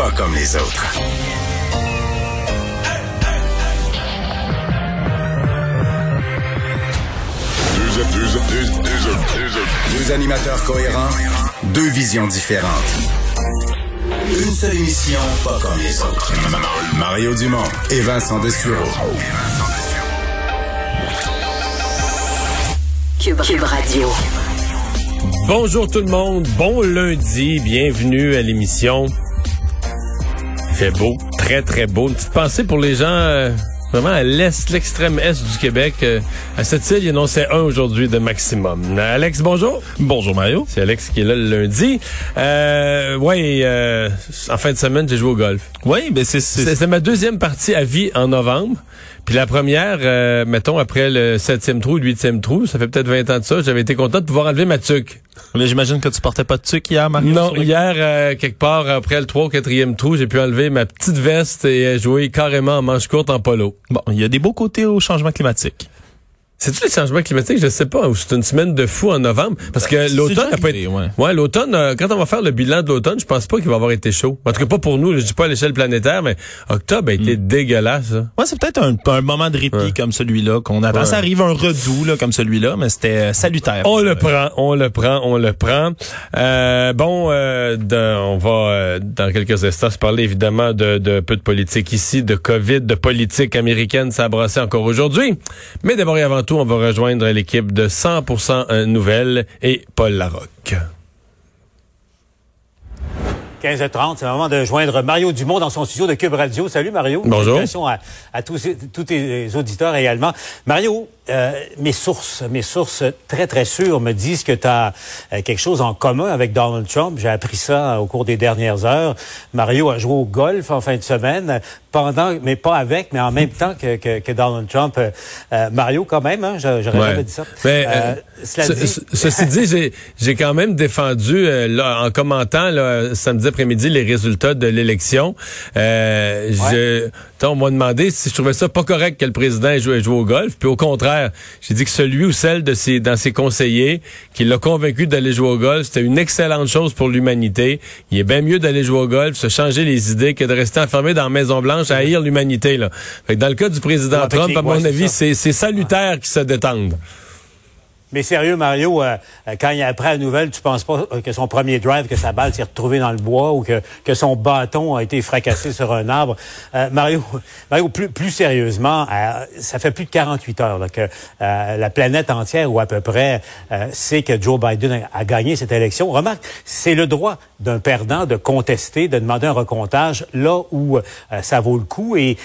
Pas comme les autres. Deux animateurs cohérents, deux visions différentes. Une seule émission, pas comme les autres. Mario Dumont et Vincent Dessureau. Cube, Cube Radio. Bonjour tout le monde, bon lundi, bienvenue à l'émission. Il fait beau, très très beau. Une petite pensée pour les gens euh, vraiment à l'est, l'extrême est du Québec. Euh, à cette île, il annonçait un aujourd'hui de maximum. Alex, bonjour. Bonjour Mario. C'est Alex qui est là le lundi. Euh, ouais, euh, en fin de semaine, j'ai joué au golf. Oui, ben c'est C'est ma deuxième partie à vie en novembre. Puis la première, euh, mettons, après le septième trou, le huitième trou, ça fait peut-être 20 ans de ça, j'avais été content de pouvoir enlever ma tuque. Là, j'imagine que tu portais pas de tuque hier, Mario. Non, hier, euh, quelque part, après le 3 ou 4e trou, j'ai pu enlever ma petite veste et jouer carrément en manche courte en polo. Bon, il y a des beaux côtés au changement climatique. C'est-tu les changements climatiques? Je sais pas. Ou c'est une semaine de fou en novembre? Parce que Ben, l'automne déjà n'a pas arrivé, été... ouais. Ouais, l'automne, euh, quand on va faire le bilan de l'automne, je pense pas qu'il va avoir été chaud. En tout cas, pas pour nous. Je dis pas à l'échelle planétaire, mais octobre a été dégueulasse. hein. Ouais, c'est peut-être un, un moment de répit Ouais. comme celui-là qu'on attend. Ouais. Ça arrive un redout là, comme celui-là, mais c'était euh, salutaire. On le prend, on le prend, on le prend. Euh, bon, euh, de- on va euh, dans quelques instants se parler évidemment de, de peu de politique ici, de COVID, de politique américaine, ça a brassé encore aujourd'hui. Mais d'abord et avant tout, on va rejoindre l'équipe de 100% Nouvelles et Paul Larocque. 15h30, c'est le moment de joindre Mario Dumont dans son studio de Cube Radio. Salut Mario. Bonjour. Salutations à, à tous, tous tes auditeurs également. Mario, euh, mes sources, mes sources très très sûres me disent que tu as quelque chose en commun avec Donald Trump. J'ai appris ça au cours des dernières heures. Mario a joué au golf en fin de semaine, pendant, mais pas avec, mais en même temps que, que, que Donald Trump. Euh, euh, Mario, quand même, hein, j'aurais Ouais. jamais dit ça. Mais, Euh, euh, cela ce- dit- ce- ceci dit, j'ai, quand même défendu euh, là, en commentant là, samedi après-midi les résultats de l'élection. Euh, je, on m'a demandé si je trouvais ça pas correct que le président ait joué, ait joué au golf. Puis au contraire, j'ai dit que celui ou celle de ses, dans ses conseillers qui l'a convaincu d'aller jouer au golf, c'était une excellente chose pour l'humanité. Il est bien mieux d'aller jouer au golf, se changer les idées que de rester enfermé dans la Maison Blanche à haïr l'humanité. Là. Fait que dans le cas du président Trump, à mon avis, c'est, c'est salutaire qu'il se détende. Mais sérieux, Mario, euh, euh, quand il apprend la nouvelle, tu penses pas euh, que son premier drive, que sa balle s'est retrouvée dans le bois ou que, que son bâton a été fracassé sur un arbre? Euh, Mario, Mario plus, plus sérieusement, euh, ça fait plus de 48 heures là, que la planète entière, ou à peu près, sait que Joe Biden a, a gagné cette élection. Remarque, c'est le droit d'un perdant de contester, de demander un recomptage là où ça vaut le coup. Et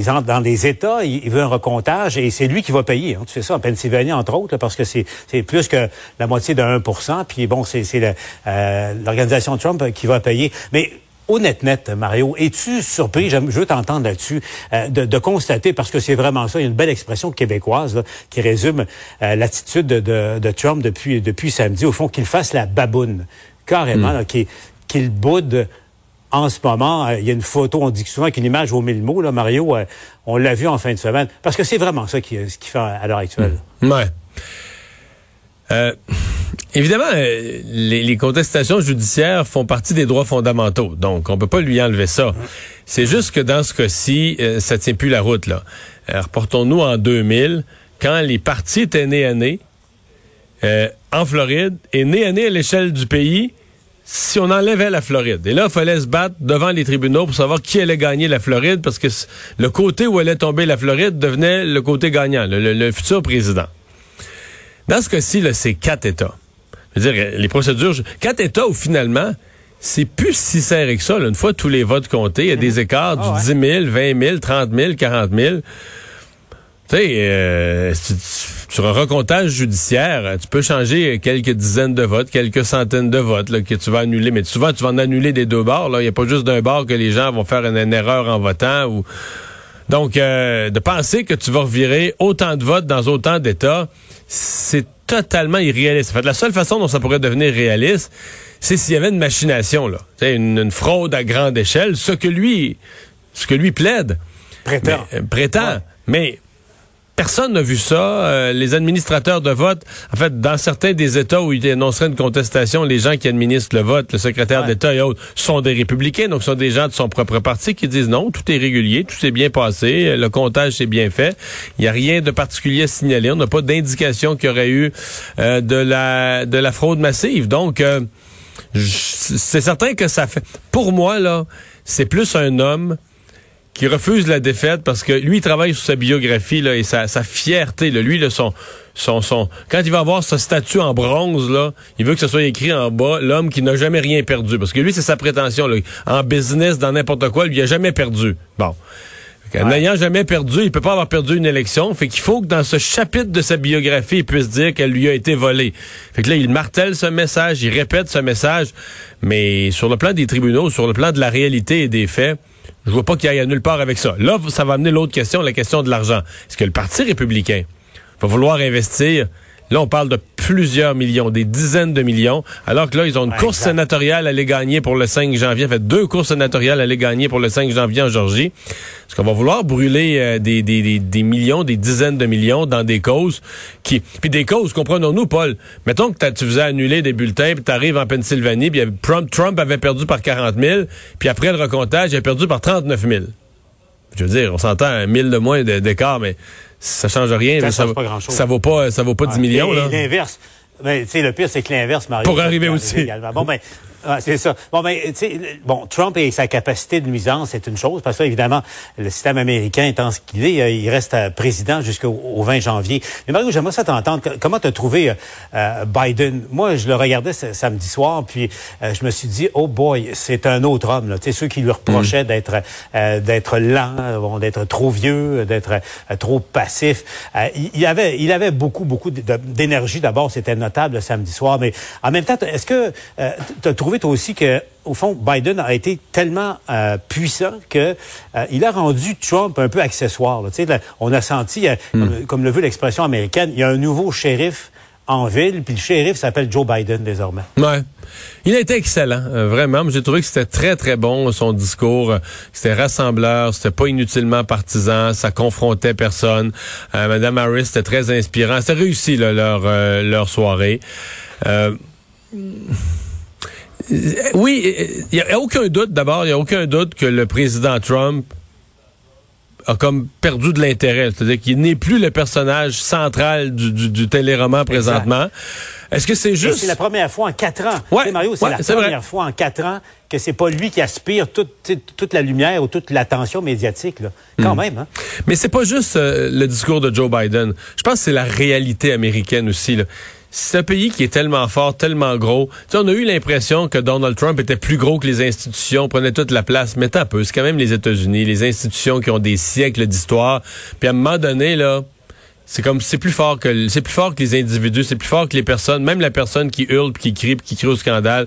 dans des États, il, il veut un recomptage et c'est lui qui va payer. hein. Tu sais ça en Pennsylvanie, entre autres, là, parce que c'est c'est plus que la moitié de 1% Puis bon, c'est euh, l'organisation Trump qui va payer. Mais honnête net, Mario, es-tu surpris, je veux t'entendre là-dessus, euh, de, de constater, parce que c'est vraiment ça, il y a une belle expression québécoise là, qui résume euh, l'attitude de, de- de Trump depuis, depuis samedi, au fond, qu'il fasse la baboune, carrément, là, qu'il qu'il boude en ce moment, euh, il y a une photo, on dit souvent qu'une image vaut mille mots, là, Mario. euh, on l'a vu en fin de semaine. Parce que c'est vraiment ça qui, ce qui fait à l'heure actuelle. Ouais. Euh, évidemment, euh, les, les contestations judiciaires font partie des droits fondamentaux, donc on peut pas lui enlever ça. C'est juste que dans ce cas-ci, euh, ça tient plus la route là. Euh, Reportons-nous en 2000, quand les partis étaient nés à nez euh, en Floride et nés à nez à l'échelle du pays. Si on enlevait la Floride. Et là, il fallait se battre devant les tribunaux pour savoir qui allait gagner la Floride, parce que le côté où allait tomber la Floride devenait le côté gagnant, le- le- le futur président. Dans ce cas-ci, c'est quatre États. Je veux dire, les procédures, quatre États où finalement, c'est plus si serré que ça. là. Une fois tous les votes comptés, il y a des écarts Ah du 10 000, 20 000, 30 000, 40 000. Tu sais, sur un recomptage judiciaire, tu peux changer quelques dizaines de votes, quelques centaines de votes là, que tu vas annuler, mais souvent tu vas en annuler des deux bords. Il n'y a pas juste d'un bord que les gens vont faire une, une erreur en votant. ou Donc, euh, de penser que tu vas revirer autant de votes dans autant d'États, c'est totalement irréaliste. En fait, la seule façon dont ça pourrait devenir réaliste, c'est s'il y avait une machination, là, une, une fraude à grande échelle, ce que lui, ce que lui plaide. Prétend. Mais, euh, prétend. Mais personne n'a vu ça. Euh, les administrateurs de vote, en fait, dans certains des États où il annoncerait une contestation, les gens qui administrent le vote, le secrétaire Ouais. d'État et autres, sont des républicains, donc sont des gens de son propre parti qui disent non, tout est régulier, tout s'est bien passé, le comptage s'est bien fait, il n'y a rien de particulier à signaler, on n'a pas d'indication qu'il y aurait eu euh, de la de la fraude massive. Donc, euh, c'est certain que ça fait... Pour moi, là, c'est plus un homme qui refuse la défaite parce que lui, il travaille sur sa biographie là, et sa, sa fierté. Là, lui, là, son, son, son, quand il va avoir sa statue en bronze, là, il veut que ce soit écrit en bas l'homme qui n'a jamais rien perdu. Parce que lui, c'est sa prétention. Là. En business, dans n'importe quoi, lui, il a jamais perdu. Bon. N'ayant jamais perdu, il peut pas avoir perdu une élection. Fait qu'il faut que dans ce chapitre de sa biographie, il puisse dire qu'elle lui a été volée. Fait que là, il martèle ce message, il répète ce message. Mais sur le plan des tribunaux, sur le plan de la réalité et des faits, je vois pas qu'il aille à nulle part avec ça. Là, ça va amener l'autre question, la question de l'argent. Est-ce que le Parti républicain va vouloir investir? Là, on parle de plusieurs millions, des dizaines de millions, alors que là, ils ont une course exact. sénatoriale à aller gagner pour le 5 janvier. En fait, deux courses sénatoriales à aller gagner pour le 5 janvier en Georgie. Est-ce qu'on va vouloir brûler euh, des, des, des, des millions, des dizaines de millions dans des causes qui... Puis des causes, comprenons-nous, Paul. Mettons que tu faisais annuler des bulletins, puis t'arrives en Pennsylvanie, puis Trump, Trump avait perdu par 40 000, puis après le recomptage, il a perdu par 39 000. Je veux dire, on s'entend un 1000 de moins de- d'écart, mais ça change rien. Ça là, change pas grand-chose. ça vaut pas, ça vaut pas 10 millions, l'inverse. Ben, tu sais, le pire, c'est que l'inverse, Mario. Pour ça arriver aussi. également. Bon, ben, ah, c'est ça. Bon, ben, tu sais, bon, Trump et sa capacité de nuisance, c'est une chose, parce que, évidemment, le système américain étant ce qu'il est, euh, il reste euh, président jusqu'au au 20 janvier. Mais Mario, j'aimerais ça t'entendre. Comment t'as trouvé euh, euh, Biden? Moi, je le regardais samedi soir, puis euh, je me suis dit, oh boy, c'est un autre homme, là. Tu sais, ceux qui lui reprochaient d'être, euh, d'être lent, bon, d'être trop vieux, d'être euh, trop passif. Euh, il, il avait, il avait beaucoup, beaucoup d'énergie. D'abord, c'était notable le samedi soir. Mais en même temps, est-ce que tu as trouvé toi aussi que au fond, Biden a été tellement euh, puissant que euh, il a rendu Trump un peu accessoire. là. Là, on a senti, euh, comme, comme le veut l'expression américaine, il y a un nouveau shérif en ville, puis le shérif s'appelle Joe Biden désormais. Ouais. Il a été excellent, euh, vraiment. J'ai trouvé que c'était très, très bon, son discours. C'était rassembleur, c'était pas inutilement partisan, ça confrontait personne. Euh, Madame Harris, c'était très inspirant. C'était réussi, là, leur, euh, leur soirée. Euh, oui, il n'y a, aucun doute, d'abord, il n'y a aucun doute que le président Trump a comme perdu de l'intérêt. C'est-à-dire qu'il n'est plus le personnage central du, du, du téléroman présentement. Est-ce que c'est juste... C'est la première fois en quatre ans. Ouais, Tu sais, Mario, c'est ouais, la première vrai. fois en quatre ans que c'est pas lui qui aspire toute, toute la lumière ou toute l'attention médiatique. Là. Quand même, hein? Mais c'est pas juste euh, le discours de Joe Biden. Je pense que c'est la réalité américaine aussi. là. C'est un pays qui est tellement fort, tellement gros. Tu sais, on a eu l'impression que Donald Trump était plus gros que les institutions, prenait toute la place. Mais un peu, c'est quand même les États-Unis, les institutions qui ont des siècles d'histoire. Puis à un moment donné, là, c'est comme c'est plus fort que c'est plus fort que les individus, c'est plus fort que les personnes, même la personne qui hurle, qui crie, puis qui crie au scandale.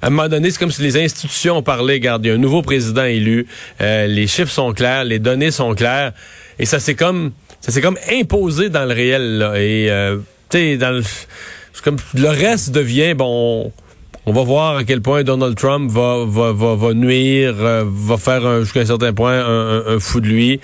À un moment donné, c'est comme si les institutions parlé. Regarde, il y a un nouveau président élu, euh, les chiffres sont clairs, les données sont claires, et ça c'est comme ça s'est comme imposé dans le réel. Là, et euh, tu dans le comme le reste devient bon. On va voir à quel point Donald Trump va va, va, va nuire, euh, va faire un- jusqu'à un certain point un, un- un fou de lui.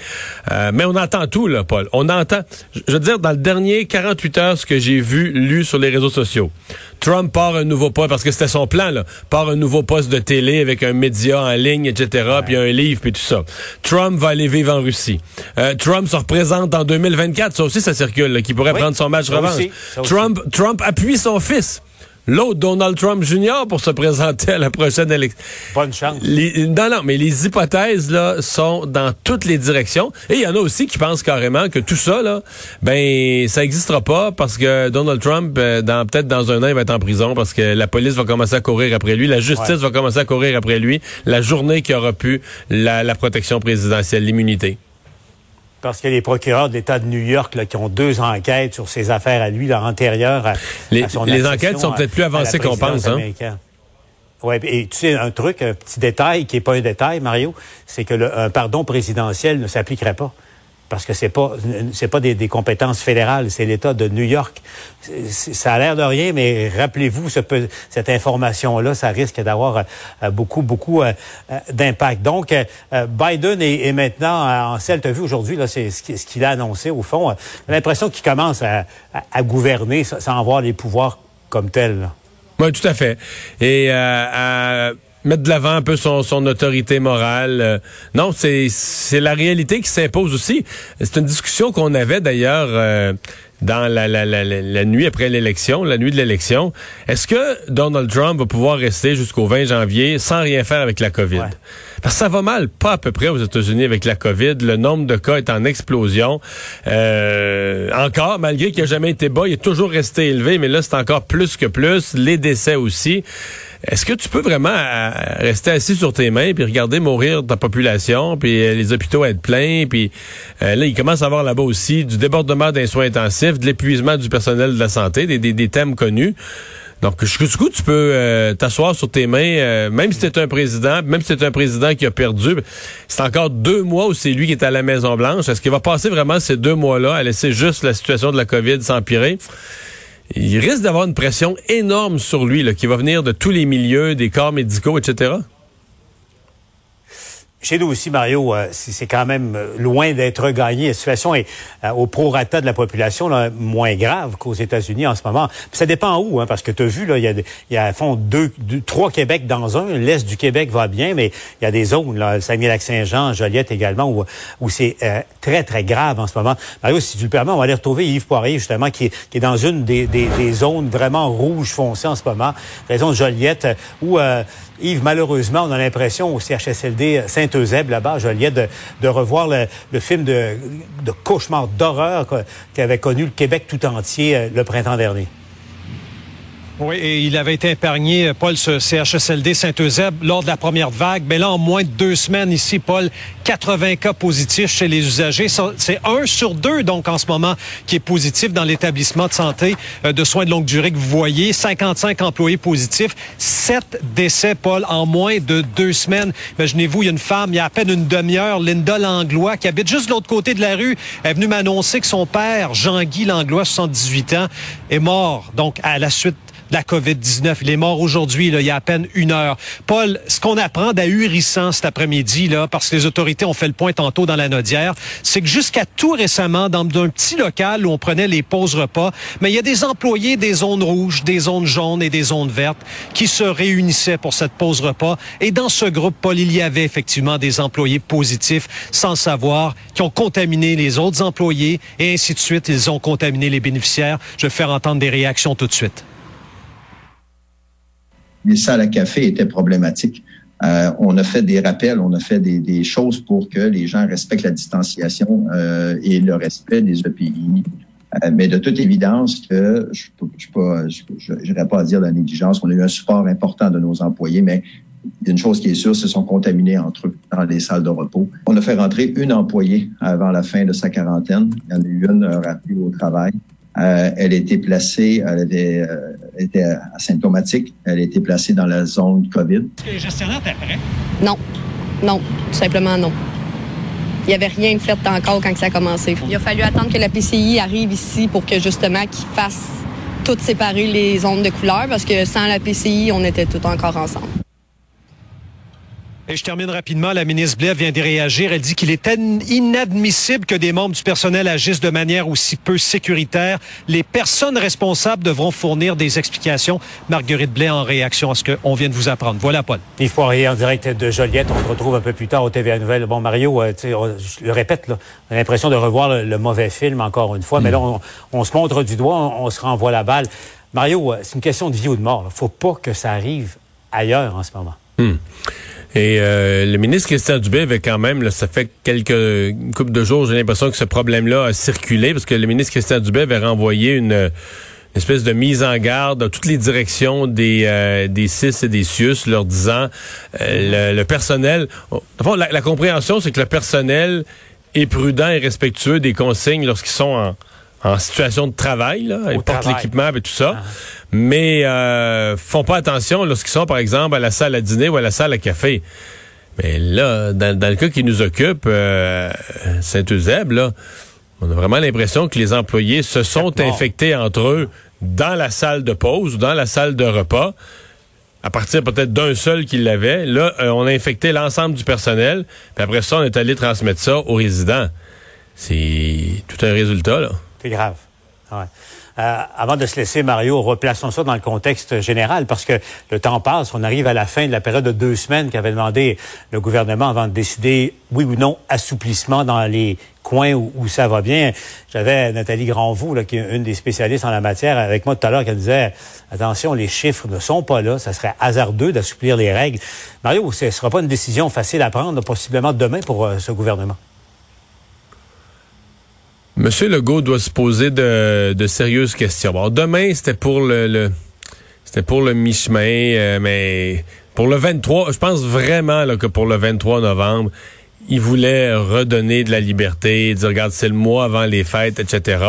Euh, mais on entend tout, là, Paul. On entend. Je veux dire, dans le dernier 48 heures, ce que j'ai vu, lu sur les réseaux sociaux. Trump part un nouveau poste, parce que c'était son plan, là. Part un nouveau poste de télé avec un média en ligne, etc., puis un livre, puis tout ça. Trump va aller vivre en Russie. Euh, Trump se représente en 2024. Ça aussi, ça circule, qui pourrait Oui, prendre son match revanche. aussi, ça aussi. Trump, Trump appuie son fils. L'autre, Donald Trump Jr., pour se présenter à la prochaine élection. Bonne chance. Les, non, non, mais les hypothèses là sont dans toutes les directions. Et il y en a aussi qui pensent carrément que tout ça là, ben ça n'existera pas parce que Donald Trump, euh, dans peut-être dans un an, il va être en prison parce que la police va commencer à courir après lui, la justice Ouais. va commencer à courir après lui, la journée qui aura pu la, la protection présidentielle, l'immunité. Parce que les procureurs de l'État de New York là, qui ont deux enquêtes sur ses affaires à lui, là, antérieures à, Les- à son les enquêtes sont peut-être plus avancées qu'on pense, hein? Ouais, et tu sais, un truc, un petit détail qui n'est pas un détail, Mario, c'est que le, un pardon présidentiel ne s'appliquerait pas. Parce que c'est pas c'est pas des, des compétences fédérales, c'est l'État de New York. Ça a l'air de rien, mais rappelez-vous ce cette information-là, ça risque d'avoir euh, beaucoup beaucoup euh, euh, d'impact. Donc Biden est, maintenant en selle. T'as vu aujourd'hui là, c'est ce qui- ce qu'il a annoncé au fond. J'ai l'impression qu'il commence à, à- gouverner sans avoir les pouvoirs comme tels. là. Oui, tout à fait. Et euh, mettre de l'avant un peu son, son autorité morale. euh, non, c'est la réalité qui s'impose aussi. C'est une discussion qu'on avait d'ailleurs euh, dans la, la, la, la- nuit après l'élection, la nuit de l'élection. Est-ce que Donald Trump va pouvoir rester jusqu'au 20 janvier sans rien faire avec la COVID? Parce que ça va mal, pas à peu près aux États-Unis avec la COVID. Le nombre de cas est en explosion. Euh, encore, malgré qu'il n'a jamais été bas, il est toujours resté élevé, mais là, c'est encore plus que plus. Les décès aussi. Est-ce que tu peux vraiment euh, rester assis sur tes mains puis regarder mourir ta population, puis euh, les hôpitaux être pleins, puis euh, là, il commence à avoir là-bas aussi du débordement des soins intensifs, de l'épuisement du personnel de la santé, des, des thèmes connus. Donc, jusqu'où tu peux euh, t'asseoir sur tes mains, euh, même si t'es un président, même si t'es un président qui a perdu, c'est encore deux mois où c'est lui qui est à la Maison-Blanche. Est-ce qu'il va passer vraiment ces deux mois-là à laisser juste la situation de la COVID s'empirer? Il risque d'avoir une pression énorme sur lui, qui va venir de tous les milieux, des corps médicaux, etc. Chez nous aussi, Mario, euh, c'est quand même euh, loin d'être gagné. La situation est euh, au prorata de la population là, moins grave qu'aux États-Unis en ce moment. Puis ça dépend où, hein, parce que tu as vu, là, il y a, y a à fond deux, trois Québec dans un. L'Est du Québec va bien, mais il y a des zones, là, Saguenay-Lac-Saint-Jean, Joliette également, où, où c'est euh, très, très grave en ce moment. Mario, si tu le permets, on va aller retrouver Yves Poirier, justement, qui est, qui est dans une des, des, des zones vraiment rouges foncées en ce moment, zone de Joliette, où... Yves, malheureusement, on a l'impression au CHSLD Saint-Eusèbe, là-bas, à Joliette, de, de revoir le, film de, de cauchemar d'horreur qu'avait connu le Québec tout entier euh, le printemps dernier. Oui, et il avait été épargné, Paul, ce CHSLD Saint-Eusèbe lors de la première vague. Mais là, en moins de deux semaines ici, Paul, 80 cas positifs chez les usagers. C'est un sur deux, donc, en ce moment, qui est positif dans l'établissement de santé euh, de soins de longue durée que vous voyez. 55 employés positifs, 7 décès, Paul, en moins de deux semaines. Imaginez-vous, il y a une femme, il y a à peine une demi-heure, Linda Langlois, qui habite juste de l'autre côté de la rue, est venue m'annoncer que son père, Jean-Guy Langlois, 78 ans, est mort, donc, à la suite la COVID-19. Il est mort aujourd'hui, il y a à peine une heure. Paul, ce qu'on apprend d'ahurissant cet après-midi, là, parce que les autorités ont fait le point tantôt dans la Nodière, c'est que jusqu'à tout récemment, dans un petit local où on prenait les pauses repas, mais il y a des employés des zones rouges, des zones jaunes et des zones vertes qui se réunissaient pour cette pause repas. Et dans ce groupe, Paul, il y avait effectivement des employés positifs, sans savoir, qui ont contaminé les autres employés et ainsi de suite. Ils ont contaminé les bénéficiaires. Je vais faire entendre des réactions tout de suite. Les salles à café étaient problématiques. Euh, on a fait des rappels, on a fait des, des choses pour que les gens respectent la distanciation euh, et le respect des EPI. Euh, mais de toute évidence, que je n'irai pas à dire de la négligence. On a eu un support important de nos employés, mais une chose qui est sûre, qu'ils sont contaminés entre eux dans les salles de repos. On a fait rentrer une employée avant la fin de sa quarantaine. Il y en a eu une euh, rappelée au travail. Euh, elle a été placée, elle avait, euh, était asymptomatique, elle a été placée dans la zone COVID. Est-ce que les gestionnaires étaient prêts? Non. Non. Tout simplement non. Il n'y avait rien de fait encore quand ça a commencé. Il a fallu attendre que la PCI arrive ici pour que justement qu'ils fassent toutes séparer les zones de couleur parce que sans la PCI, on était tout encore ensemble. Et je termine rapidement. La ministre Blais vient de réagir. Elle dit qu'il est in- inadmissible que des membres du personnel agissent de manière aussi peu sécuritaire. Les personnes responsables devront fournir des explications. Marguerite Blais en réaction à ce qu'on vient de vous apprendre. Voilà, Paul. Yves Poirier en direct de Joliette. On se retrouve un peu plus tard au TVA Nouvelle. Bon, Mario, euh, tu sais, on- je le répète, là, on a l'impression de revoir le, le mauvais film encore une fois. Mais là, on, on se montre du doigt, on, on se renvoie la balle. Mario, euh, c'est une question de vie ou de mort. Il faut pas que ça arrive ailleurs en ce moment. Et euh, le ministre Christian Dubé avait quand même, là, ça fait quelques couple de jours, j'ai l'impression que ce problème-là a circulé parce que le ministre Christian Dubé avait renvoyé une, une espèce de mise en garde à toutes les directions des euh, des CIS et des CIUS, leur disant euh, le, le personnel. fond, la, la compréhension, c'est que le personnel et prudents et respectueux des consignes lorsqu'ils sont en, en situation de travail, là, ils portent l'équipement et tout ça, mais euh, font pas attention lorsqu'ils sont, par exemple, à la salle à dîner ou à la salle à café. Mais là, dans, dans le cas qui nous occupe, euh, Saint-Eusèbe, là, on a vraiment l'impression que les employés se sont infectés entre eux dans la salle de pause ou dans la salle de repas, à partir peut-être d'un seul qui l'avait. Là, euh, on a infecté l'ensemble du personnel, puis après ça, on est allé transmettre ça aux résidents. C'est tout un résultat, là. Grave. Euh, avant de se laisser, Mario, replaçons ça dans le contexte général, parce que le temps passe, on arrive à la fin de la période de deux semaines qu'avait demandé le gouvernement avant de décider, oui ou non, assouplissement dans les coins où, où ça va bien. J'avais Nathalie Granvaux, là, qui est une des spécialistes en la matière, avec moi tout à l'heure, qui disait, attention, les chiffres ne sont pas là, ça serait hasardeux d'assouplir les règles. Mario, ce ne sera pas une décision facile à prendre, possiblement demain pour euh, ce gouvernement. Monsieur Legault doit se poser de, de sérieuses questions. Bon, demain, c'était pour le, le- c'était pour le mi-chemin, euh, mais pour le 23, je pense vraiment là, que pour le 23 novembre, il voulait redonner de la liberté, dire regarde, c'est le mois avant les fêtes, etc.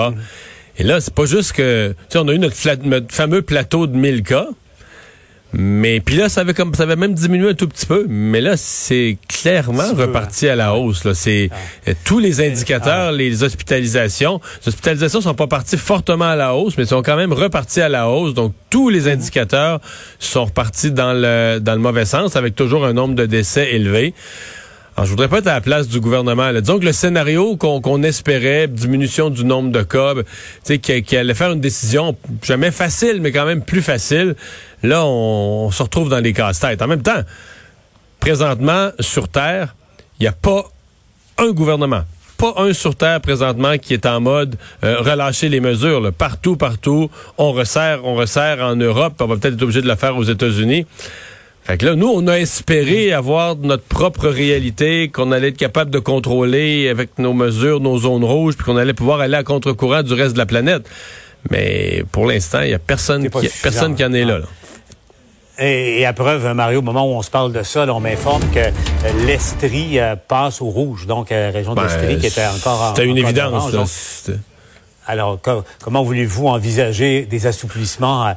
Et là, c'est pas juste que, tu sais, on a eu notre, notre fameux plateau de 1000 cas. Mais puis là, ça avait comme ça avait même diminué un tout petit peu. Mais là, c'est clairement peu, reparti à la hausse. Là, c'est euh, tous les indicateurs, les hospitalisations. Les hospitalisations sont pas parties fortement à la hausse, mais sont quand même reparties à la hausse. Donc tous les indicateurs sont repartis dans le dans le mauvais sens, avec toujours un nombre de décès élevé. Alors, je voudrais pas être à la place du gouvernement. là. Disons que le scénario qu'on espérait, diminution du nombre de cas, tu sais, qui, allait faire une décision jamais facile, mais quand même plus facile, là, on, se retrouve dans les casse-têtes. En même temps, présentement, sur Terre, il n'y a pas un gouvernement. Pas un sur Terre présentement qui est en mode euh, relâcher les mesures. Partout, partout, on resserre, on resserre en Europe. On va peut-être être obligé de le faire aux États-Unis. Fait que là, nous, on a espéré avoir notre propre réalité, qu'on allait être capable de contrôler avec nos mesures, nos zones rouges, puis qu'on allait pouvoir aller à contre-courant du reste de la planète. Mais pour l'instant, il n'y a personne qui, personne qui en est là. là. Et, à preuve, Mario, au moment où on se parle de ça, là, on m'informe que euh, l'Estrie euh, passe au rouge, donc euh, région Ben, d'Estrie qui était encore en C'était une évidence. orange. là. Donc, Alors, co- comment voulez-vous envisager des assouplissements euh,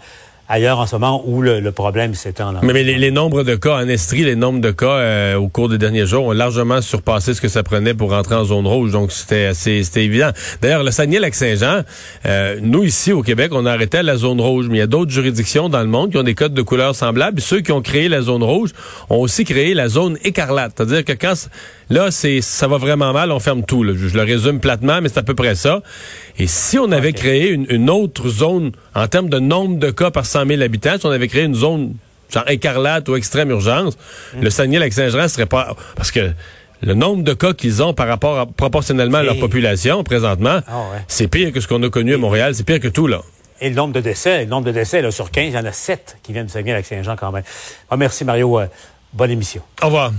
ailleurs en ce moment où le, le problème s'étend? là? Mais, mais les, les nombres de cas en Estrie, les nombres de cas euh, au cours des derniers jours ont largement surpassé ce que ça prenait pour rentrer en zone rouge. Donc, c'était assez, c'était évident. D'ailleurs, le Saguenay-Lac-Saint-Jean, euh, nous, ici, au Québec, on a arrêté à la zone rouge. Mais il y a d'autres juridictions dans le monde qui ont des codes de couleurs semblables. Ceux qui ont créé la zone rouge ont aussi créé la zone écarlate. C'est-à-dire que quand... Là, c'est ça va vraiment mal, on ferme tout. là. Je, je le résume platement, mais c'est à peu près ça. Et si on avait créé une, une autre zone en termes de nombre de cas par 100 000 habitants, si on avait créé une zone genre écarlate ou extrême urgence, le Saguenay-Lac-Saint-Jean serait pas... Parce que le nombre de cas qu'ils ont par rapport à- proportionnellement à leur population présentement, Ah ouais. c'est pire que ce qu'on a connu à Montréal, c'est pire que tout, là. Et le nombre de décès, le nombre de décès là, sur 15, il y en a 7 qui viennent de Saguenay avec Saint-Jean quand même. Ah, merci Mario. Euh, bonne émission. Au revoir.